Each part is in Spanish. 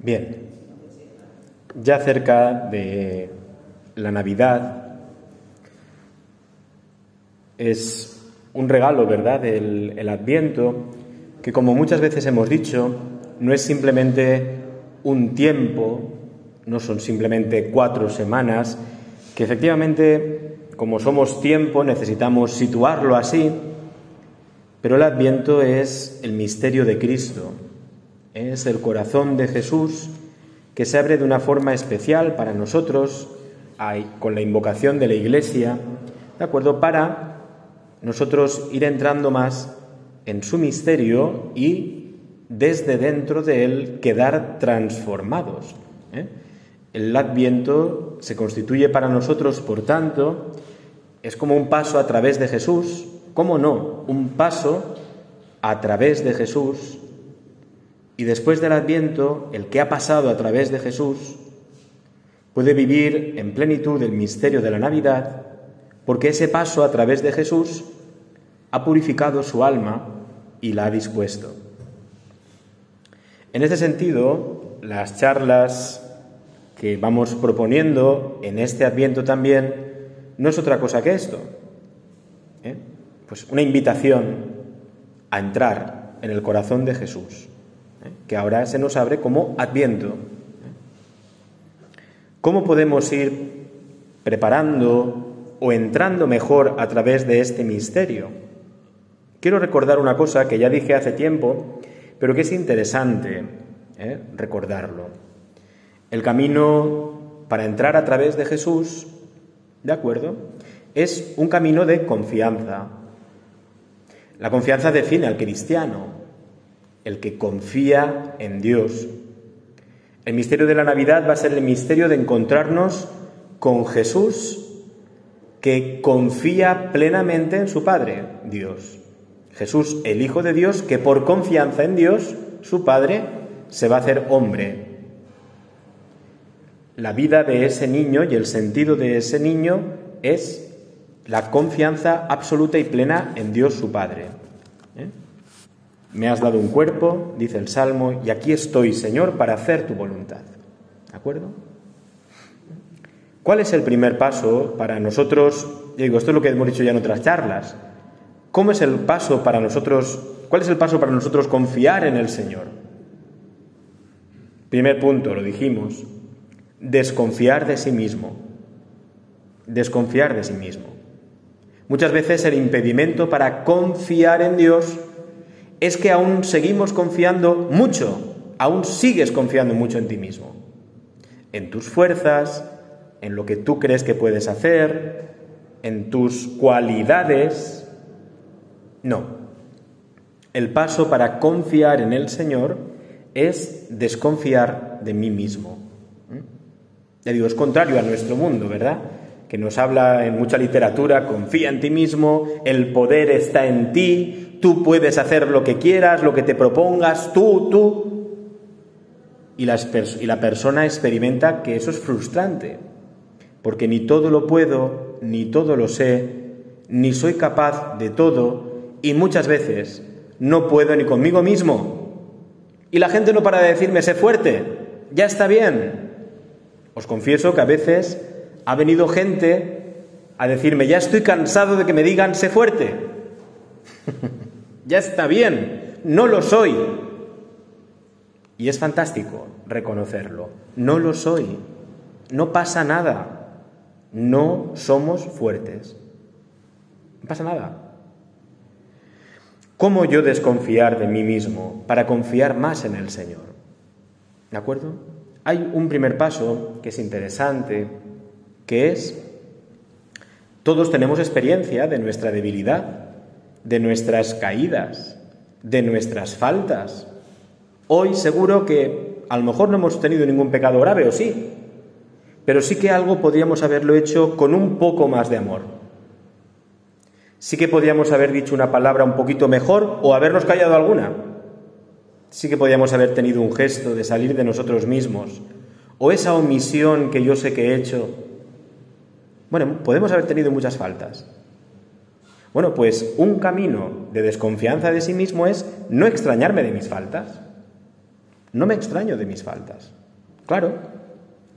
Bien, ya cerca de la Navidad es un regalo, ¿verdad?, el, Adviento, que como muchas veces hemos dicho, no es simplemente un tiempo, no son simplemente cuatro semanas, que efectivamente, como somos tiempo, necesitamos situarlo así, pero el Adviento es el misterio de Cristo, es el corazón de Jesús que se abre de una forma especial para nosotros, con la invocación de la Iglesia, ¿de acuerdo? Para nosotros ir entrando más en su misterio y desde dentro de él quedar transformados. ¿eh? El Adviento se constituye para nosotros, por tanto, es como un paso a través de Jesús, ¿cómo no? Un paso a través de Jesús y después del Adviento, el que ha pasado a través de Jesús puede vivir en plenitud el misterio de la Navidad, porque ese paso a través de Jesús ha purificado su alma y la ha dispuesto. En este sentido, las charlas que vamos proponiendo en este Adviento también no es otra cosa que esto. ¿eh? Pues una invitación a entrar en el corazón de Jesús que ahora se nos abre como adviento. ¿Cómo podemos ir preparando o entrando mejor a través de este misterio? Quiero recordar una cosa que ya dije hace tiempo, pero que es interesante ¿eh? recordarlo. El camino para entrar a través de Jesús, ¿de acuerdo? Es un camino de confianza. La confianza define al cristiano el que confía en Dios. El misterio de la Navidad va a ser el misterio de encontrarnos con Jesús que confía plenamente en su Padre, Dios. Jesús, el Hijo de Dios, que por confianza en Dios, su Padre, se va a hacer hombre. La vida de ese niño y el sentido de ese niño es la confianza absoluta y plena en Dios su Padre. Me has dado un cuerpo, dice el Salmo, y aquí estoy, Señor, para hacer tu voluntad. ¿De acuerdo? ¿Cuál es el primer paso para nosotros? Digo, esto es lo que hemos dicho ya en otras charlas. ¿Cómo es el paso para nosotros? ¿Cuál es el paso para nosotros confiar en el Señor? Primer punto, lo dijimos, desconfiar de sí mismo. Desconfiar de sí mismo. Muchas veces el impedimento para confiar en Dios es que aún seguimos confiando mucho, aún sigues confiando mucho en ti mismo, en tus fuerzas, en lo que tú crees que puedes hacer, en tus cualidades. No. El paso para confiar en el Señor es desconfiar de mí mismo. ¿Mm? Ya digo, es contrario a nuestro mundo, ¿verdad? Que nos habla en mucha literatura, confía en ti mismo, el poder está en ti, tú puedes hacer lo que quieras, lo que te propongas, tú, tú. Y, y la persona experimenta que eso es frustrante, porque ni todo lo puedo, ni todo lo sé, ni soy capaz de todo, y muchas veces no puedo ni conmigo mismo. Y la gente no para de decirme, sé fuerte, ya está bien. Os confieso que a veces ha venido gente a decirme, ya estoy cansado de que me digan, sé fuerte. ya está bien, no lo soy. Y es fantástico reconocerlo, no lo soy, no pasa nada, no somos fuertes, no pasa nada. ¿Cómo yo desconfiar de mí mismo para confiar más en el Señor? ¿De acuerdo? Hay un primer paso que es interesante, que es, todos tenemos experiencia de nuestra debilidad, de nuestras caídas, de nuestras faltas. Hoy seguro que a lo mejor no hemos tenido ningún pecado grave, o sí, pero sí que algo podríamos haberlo hecho con un poco más de amor. Sí que podríamos haber dicho una palabra un poquito mejor o habernos callado alguna. Sí que podríamos haber tenido un gesto de salir de nosotros mismos o esa omisión que yo sé que he hecho. Bueno, podemos haber tenido muchas faltas. Bueno, pues un camino de desconfianza de sí mismo es no extrañarme de mis faltas. No me extraño de mis faltas. Claro,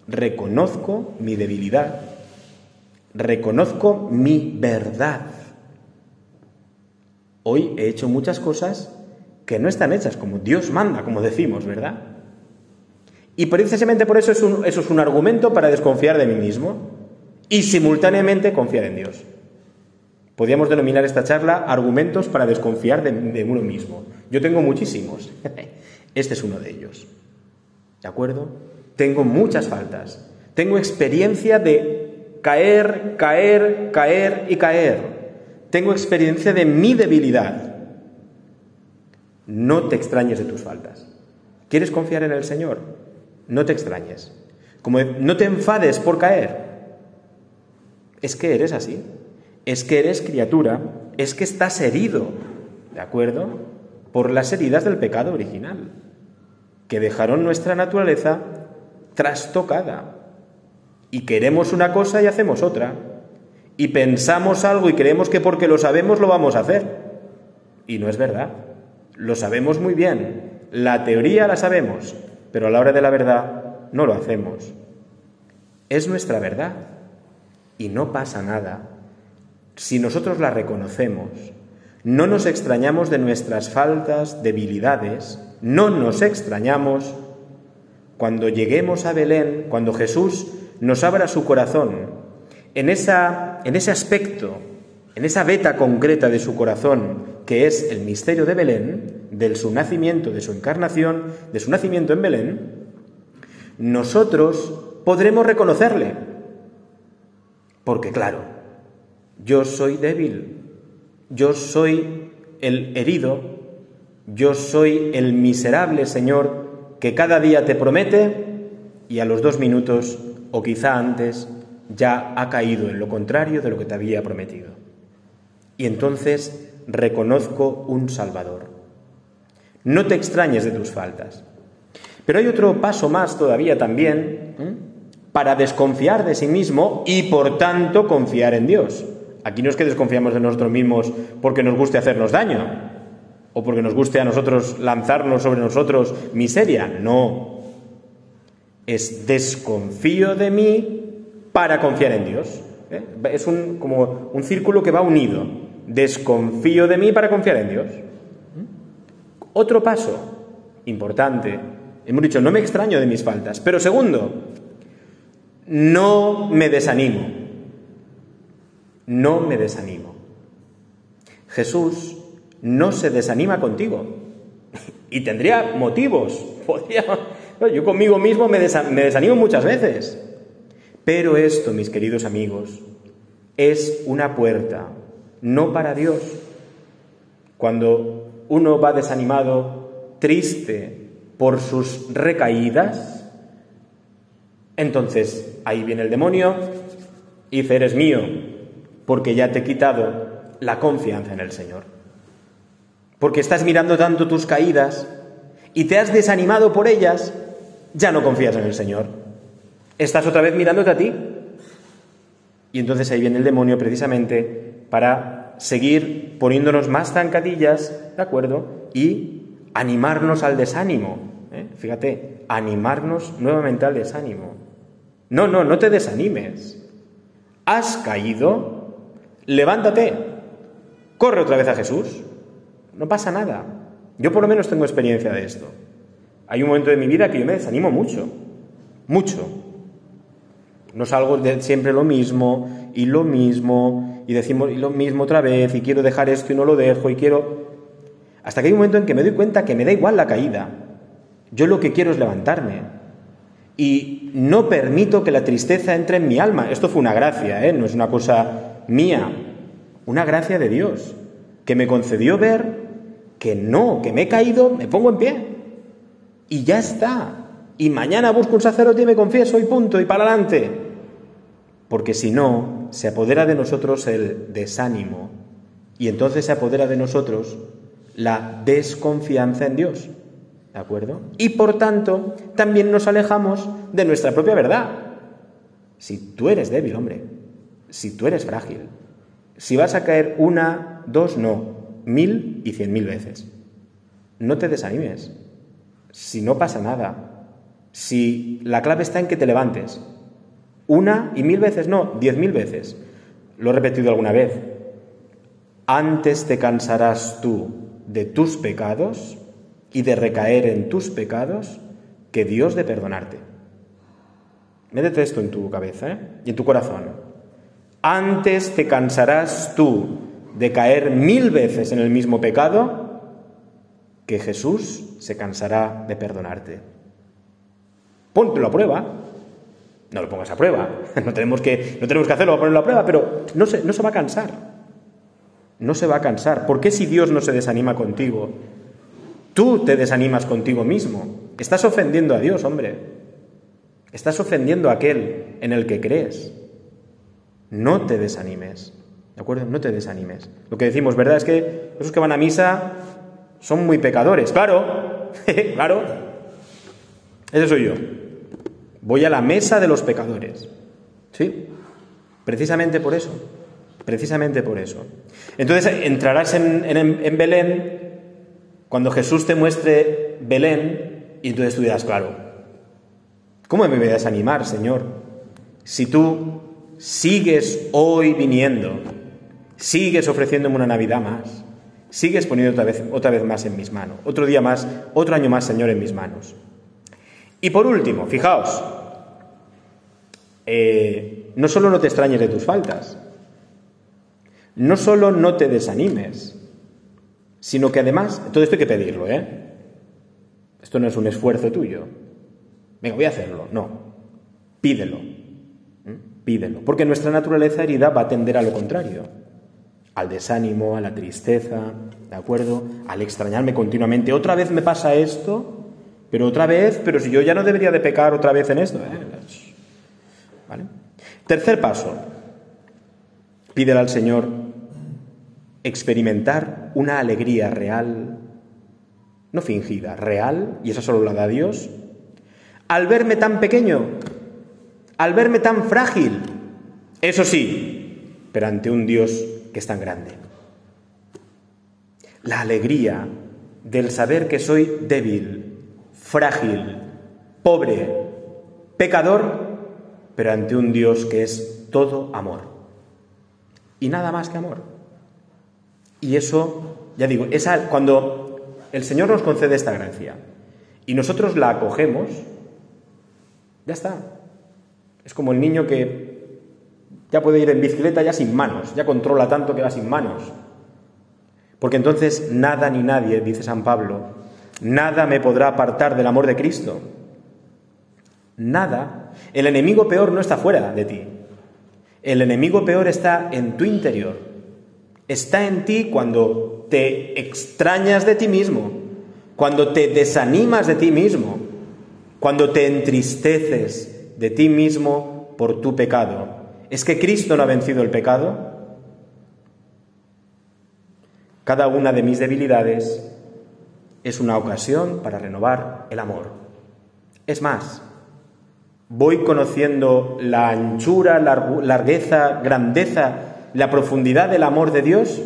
reconozco mi debilidad, reconozco mi verdad. Hoy he hecho muchas cosas que no están hechas como Dios manda, como decimos, ¿verdad? Y precisamente por eso, es un, eso es un argumento para desconfiar de mí mismo y simultáneamente confiar en Dios. Podríamos denominar esta charla argumentos para desconfiar de, de uno mismo. Yo tengo muchísimos. Este es uno de ellos. ¿De acuerdo? Tengo muchas faltas. Tengo experiencia de caer, caer, caer y caer. Tengo experiencia de mi debilidad. No te extrañes de tus faltas. ¿Quieres confiar en el Señor? No te extrañes. Como no te enfades por caer. Es que eres así. Es que eres criatura. Es que estás herido. ¿De acuerdo? Por las heridas del pecado original que dejaron nuestra naturaleza trastocada. Y queremos una cosa y hacemos otra. Y pensamos algo y creemos que porque lo sabemos lo vamos a hacer. Y no es verdad. Lo sabemos muy bien. La teoría la sabemos, pero a la hora de la verdad no lo hacemos. Es nuestra verdad. Y no pasa nada. Si nosotros la reconocemos, no nos extrañamos de nuestras faltas, debilidades, no nos extrañamos cuando lleguemos a Belén, cuando Jesús nos abra su corazón, en, esa, en ese aspecto, en esa veta concreta de su corazón, que es el misterio de Belén, de su nacimiento, de su encarnación, de su nacimiento en Belén, nosotros podremos reconocerle. Porque claro, yo soy débil, yo soy el herido, yo soy el miserable Señor que cada día te promete y a los dos minutos o quizá antes ya ha caído en lo contrario de lo que te había prometido. Y entonces reconozco un Salvador. No te extrañes de tus faltas. Pero hay otro paso más todavía también para desconfiar de sí mismo y por tanto confiar en Dios. Aquí no es que desconfiamos de nosotros mismos porque nos guste hacernos daño o porque nos guste a nosotros lanzarnos sobre nosotros miseria. No. Es desconfío de mí para confiar en Dios. ¿eh? Es un, como un círculo que va unido. Desconfío de mí para confiar en Dios. Otro paso importante. Hemos dicho, no me extraño de mis faltas. Pero segundo, no me desanimo no me desanimo. Jesús no se desanima contigo. Y tendría motivos. yo conmigo mismo me, desanimo muchas veces. Pero esto, mis queridos amigos, es una puerta, no para Dios. Cuando uno va desanimado, triste por sus recaídas, entonces ahí viene el demonio y dice, eres mío, porque ya te he quitado la confianza en el Señor. Porque estás mirando tanto tus caídas y te has desanimado por ellas, ya no confías en el Señor. Estás otra vez mirándote a ti. Y entonces ahí viene el demonio precisamente para seguir poniéndonos más zancadillas, ¿de acuerdo? Y animarnos al desánimo. ¿eh? Fíjate, animarnos nuevamente al desánimo. No, no, no te desanimes. Has caído, levántate, corre otra vez a Jesús. No pasa nada. Yo por lo menos tengo experiencia de esto. Hay un momento de mi vida que yo me desanimo mucho, mucho. No salgo de siempre lo mismo y lo mismo y decimos lo mismo otra vez y quiero dejar esto y no lo dejo y quiero... Hasta que hay un momento en que me doy cuenta que me da igual la caída. Yo lo que quiero es levantarme. Y no permito que la tristeza entre en mi alma. Esto fue una gracia, ¿eh? no es una cosa mía, una gracia de Dios, que me concedió ver que no, que me he caído, me pongo en pie. Y ya está. Y mañana busco un sacerdote y me confieso y punto, y para adelante. Porque si no, se apodera de nosotros el desánimo y entonces se apodera de nosotros la desconfianza en Dios. ¿De acuerdo? Y por tanto, también nos alejamos de nuestra propia verdad. Si tú eres débil, hombre, si tú eres frágil. Si vas a caer una, dos, no, mil y cien mil veces. No te desanimes. si no pasa nada, si la clave está en que te levantes, una y mil veces, no, diez mil veces, lo he repetido alguna vez, antes te cansarás tú de tus pecados y de recaer en tus pecados que Dios de perdonarte. Métete esto en tu cabeza ¿eh? y en tu corazón. Antes te cansarás tú de caer mil veces en el mismo pecado que Jesús se cansará de perdonarte. Póntelo a prueba. No lo pongas a prueba. No tenemos que, no tenemos que hacerlo a ponerlo a prueba, pero no se, no se va a cansar. No se va a cansar. ¿Por qué si Dios no se desanima contigo? Tú te desanimas contigo mismo. Estás ofendiendo a Dios, hombre. Estás ofendiendo a aquel en el que crees. No te desanimes. ¿De acuerdo? No te desanimes. Lo que decimos, ¿verdad? Es que esos que van a misa son muy pecadores. Claro, claro. Ese soy yo. Voy a la mesa de los pecadores. ¿Sí? Precisamente por eso. Precisamente por eso. Entonces entrarás en, en Belén cuando Jesús te muestre Belén y entonces tú dirás, claro, ¿cómo me voy a desanimar, Señor? Si tú sigues hoy viniendo, sigues ofreciéndome una Navidad más, sigues poniendo otra vez, otra vez más en mis manos, otro día más, otro año más, Señor, en mis manos. Y por último, fijaos, eh, no solo no te extrañes de tus faltas, no solo no te desanimes, sino que además, todo esto hay que pedirlo, ¿eh? Esto no es un esfuerzo tuyo. Venga, voy a hacerlo. No, pídelo. Pídelo. Porque nuestra naturaleza herida va a tender a lo contrario. Al desánimo, a la tristeza, ¿de acuerdo? Al extrañarme continuamente. Otra vez me pasa esto, pero otra vez, pero si yo ya no debería de pecar otra vez en esto. ¿eh? ¿Vale? Tercer paso. Pídele al Señor experimentar una alegría real, no fingida, real, y esa solo la da Dios, al verme tan pequeño, al verme tan frágil, eso sí, pero ante un Dios que es tan grande. La alegría del saber que soy débil, frágil, pobre, pecador, pero ante un Dios que es todo amor. Y nada más que amor. Y eso, ya digo, esa, cuando el Señor nos concede esta gracia y nosotros la acogemos, ya está. Es como el niño que ya puede ir en bicicleta ya sin manos, ya controla tanto que va sin manos. Porque entonces nada ni nadie, dice San Pablo, nada me podrá apartar del amor de Cristo. Nada. El enemigo peor no está fuera de ti. El enemigo peor está en tu interior está en ti cuando te extrañas de ti mismo, cuando te desanimas de ti mismo, cuando te entristeces de ti mismo por tu pecado. ¿Es que Cristo no ha vencido el pecado? Cada una de mis debilidades es una ocasión para renovar el amor. Es más, voy conociendo la anchura, largueza, grandeza la profundidad del amor de Dios,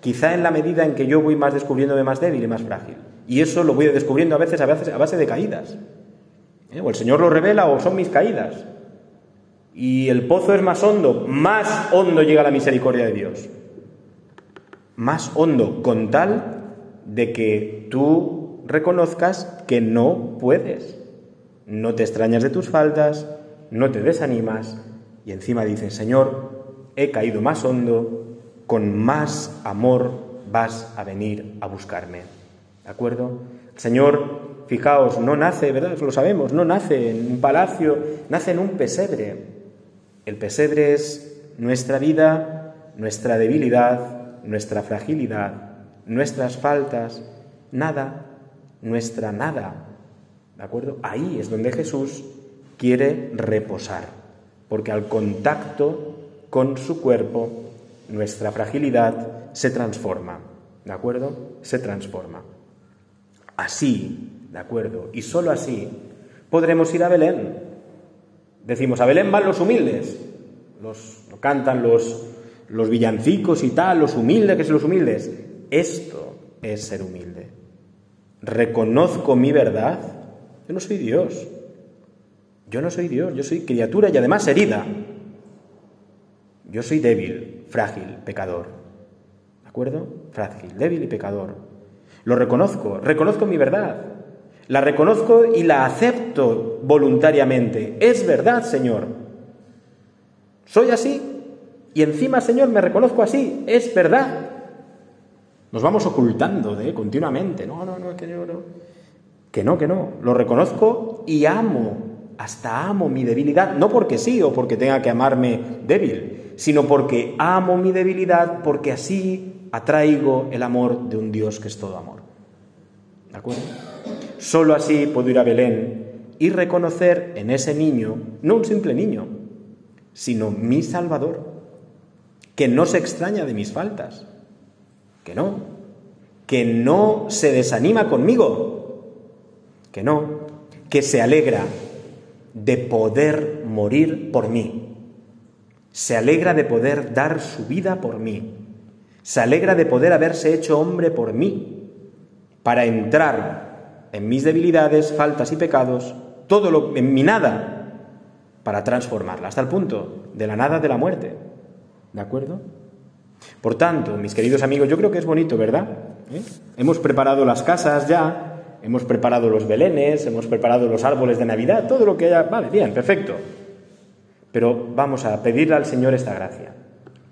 quizá en la medida en que yo voy más descubriéndome más débil y más frágil. Y eso lo voy descubriendo a veces a, base de caídas. ¿Eh? O el Señor lo revela o son mis caídas. Y el pozo es más hondo, más hondo llega la misericordia de Dios. Más hondo, con tal de que tú reconozcas que no puedes. No te extrañas de tus faltas, no te desanimas y encima dices, Señor, he caído más hondo, con más amor vas a venir a buscarme. ¿De acuerdo? Señor, fijaos, no nace, ¿verdad? Lo sabemos, no nace en un palacio, nace en un pesebre. El pesebre es nuestra vida, nuestra debilidad, nuestra fragilidad, nuestras faltas, nada, nuestra nada. ¿De acuerdo? Ahí es donde Jesús quiere reposar, porque al contacto con su cuerpo, nuestra fragilidad se transforma. ¿De acuerdo? Se transforma. Así, ¿de acuerdo? Y sólo así podremos ir a Belén. Decimos, a Belén van los humildes. Los, lo cantan los, los villancicos y tal, los humildes, que son los humildes. Esto es ser humilde. reconozco mi verdad, yo no soy Dios. Yo no soy Dios, yo soy criatura y además herida. Yo soy débil, frágil, pecador. ¿De acuerdo? Frágil, débil y pecador. Lo reconozco, reconozco mi verdad. La reconozco y la acepto voluntariamente. Es verdad, Señor. Soy así. Y encima, Señor, me reconozco así. Es verdad. Nos vamos ocultando de continuamente. No, no, no, que no, no. Que no, que no. Lo reconozco y amo. Hasta amo mi debilidad. No porque sí o porque tenga que amarme débil, sino porque amo mi debilidad, porque así atraigo el amor de un Dios que es todo amor. ¿De acuerdo? Solo así puedo ir a Belén y reconocer en ese niño, no un simple niño, sino mi Salvador, que no se extraña de mis faltas, que no, que no se desanima conmigo, que no, que se alegra de poder morir por mí, se alegra de poder dar su vida por mí, se alegra de poder haberse hecho hombre por mí, para entrar en mis debilidades, faltas y pecados, todo lo en mi nada, para transformarla, hasta el punto de la nada de la muerte. ¿De acuerdo? Por tanto, mis queridos amigos, yo creo que es bonito, ¿verdad? ¿Eh? Hemos preparado las casas ya, hemos preparado los belenes, hemos preparado los árboles de Navidad, todo lo que haya. Vale, bien, perfecto. Pero vamos a pedirle al Señor esta gracia.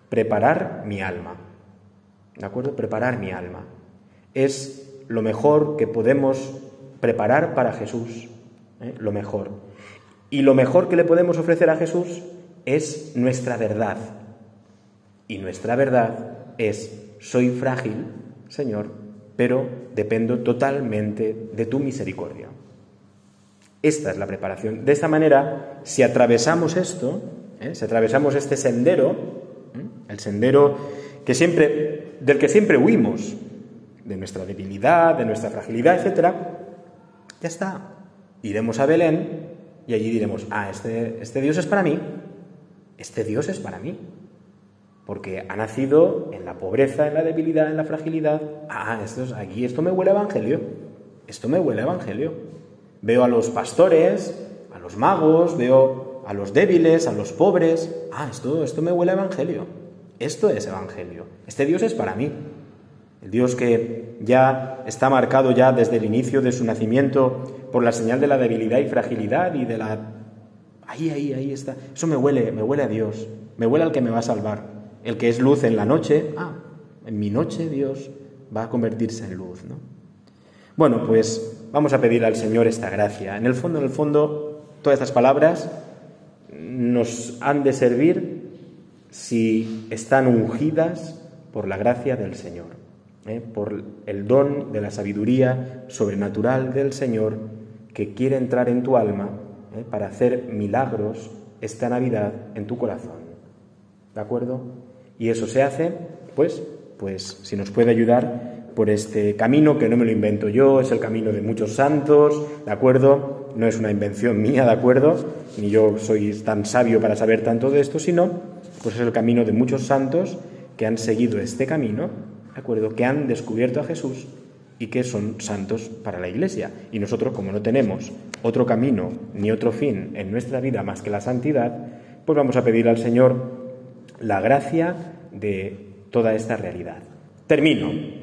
Preparar mi alma. ¿De acuerdo? Preparar mi alma. Es lo mejor que podemos preparar para Jesús, ¿eh? lo mejor. Y lo mejor que le podemos ofrecer a Jesús es nuestra verdad. Y nuestra verdad es, soy frágil, Señor, pero dependo totalmente de tu misericordia. Esta es la preparación. De esta manera, si atravesamos esto, ¿eh? si atravesamos este sendero, ¿eh? el sendero que siempre, del que siempre huimos, de nuestra debilidad, de nuestra fragilidad, etcétera, ya está. Iremos a Belén y allí diremos, ah, este, este Dios es para mí, este Dios es para mí. Porque ha nacido en la pobreza, en la debilidad, en la fragilidad. Ah, esto es, aquí esto me huele evangelio. Esto me huele evangelio. Veo a los pastores, a los magos, veo a los débiles, a los pobres. Ah, esto, esto me huele a evangelio. Esto es evangelio. Este Dios es para mí. El Dios que ya está marcado ya desde el inicio de su nacimiento por la señal de la debilidad y fragilidad y de la... Ahí, ahí, ahí está. Eso me huele, me huele a Dios. Me huele al que me va a salvar. El que es luz en la noche. Ah, en mi noche Dios va a convertirse en luz, ¿no? Bueno, pues vamos a pedir al Señor esta gracia. En el fondo, en el fondo, todas estas palabras nos han de servir si están ungidas por la gracia del Señor. ¿eh? por el don de la sabiduría sobrenatural del Señor que quiere entrar en tu alma ¿eh? para hacer milagros esta Navidad en tu corazón. ¿De acuerdo? Y eso se hace, pues, pues si nos puede ayudar por este camino que no me lo invento yo, es el camino de muchos santos, ¿de acuerdo? No es una invención mía, ¿de acuerdo? Ni yo soy tan sabio para saber tanto de esto, sino pues es el camino de muchos santos que han seguido este camino acuerdo? Que han descubierto a Jesús y que son santos para la Iglesia. Y nosotros, como no tenemos otro camino ni otro fin en nuestra vida más que la santidad, pues vamos a pedir al Señor la gracia de toda esta realidad. Termino.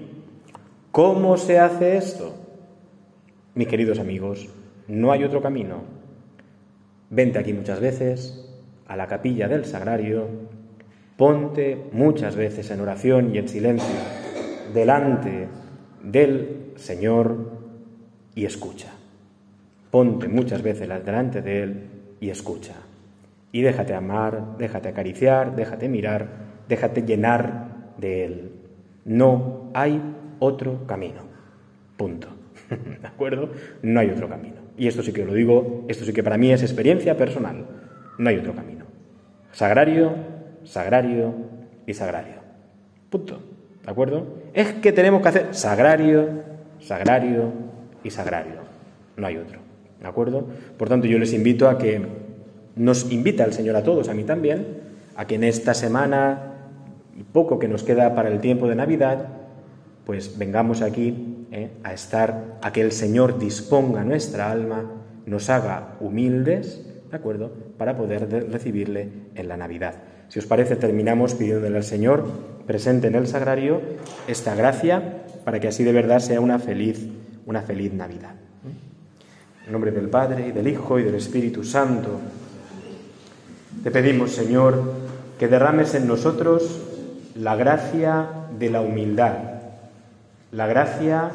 ¿Cómo se hace esto? Mis queridos amigos, no hay otro camino. Vente aquí muchas veces, a la capilla del sagrario, Ponte muchas veces en oración y en silencio delante del Señor y escucha. Ponte muchas veces delante de Él y escucha. Y déjate amar, déjate acariciar, déjate mirar, déjate llenar de Él. No hay otro camino. Punto. ¿De acuerdo? No hay otro camino. Y esto sí que lo digo, esto sí que para mí es experiencia personal. No hay otro camino. Sagrario, sagrario y sagrario. Punto. ¿De acuerdo? Es que tenemos que hacer sagrario, sagrario y sagrario. No hay otro. ¿De acuerdo? Por tanto, yo les invito a que nos invita el Señor a todos, a mí también, a que en esta semana poco que nos queda para el tiempo de Navidad, pues vengamos aquí ¿eh? a estar, a que el Señor disponga nuestra alma, nos haga humildes, ¿de acuerdo?, para poder recibirle en la Navidad. Si os parece, terminamos pidiéndole al Señor, presente en el sagrario, esta gracia para que así de verdad sea una feliz, una feliz Navidad. En nombre del Padre, y del Hijo, y del Espíritu Santo, te pedimos, Señor, que derrames en nosotros la gracia de la humildad, la gracia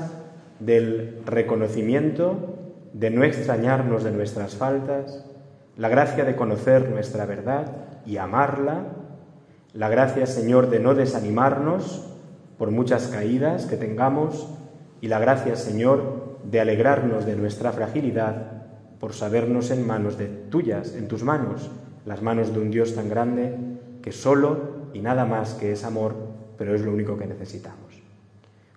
del reconocimiento, de no extrañarnos de nuestras faltas, la gracia de conocer nuestra verdad y amarla, la gracia, Señor, de no desanimarnos por muchas caídas que tengamos y la gracia, Señor, de alegrarnos de nuestra fragilidad por sabernos en manos de tuyas, en tus manos, las manos de un Dios tan grande que solo y nada más que es amor, pero es lo único que necesitamos.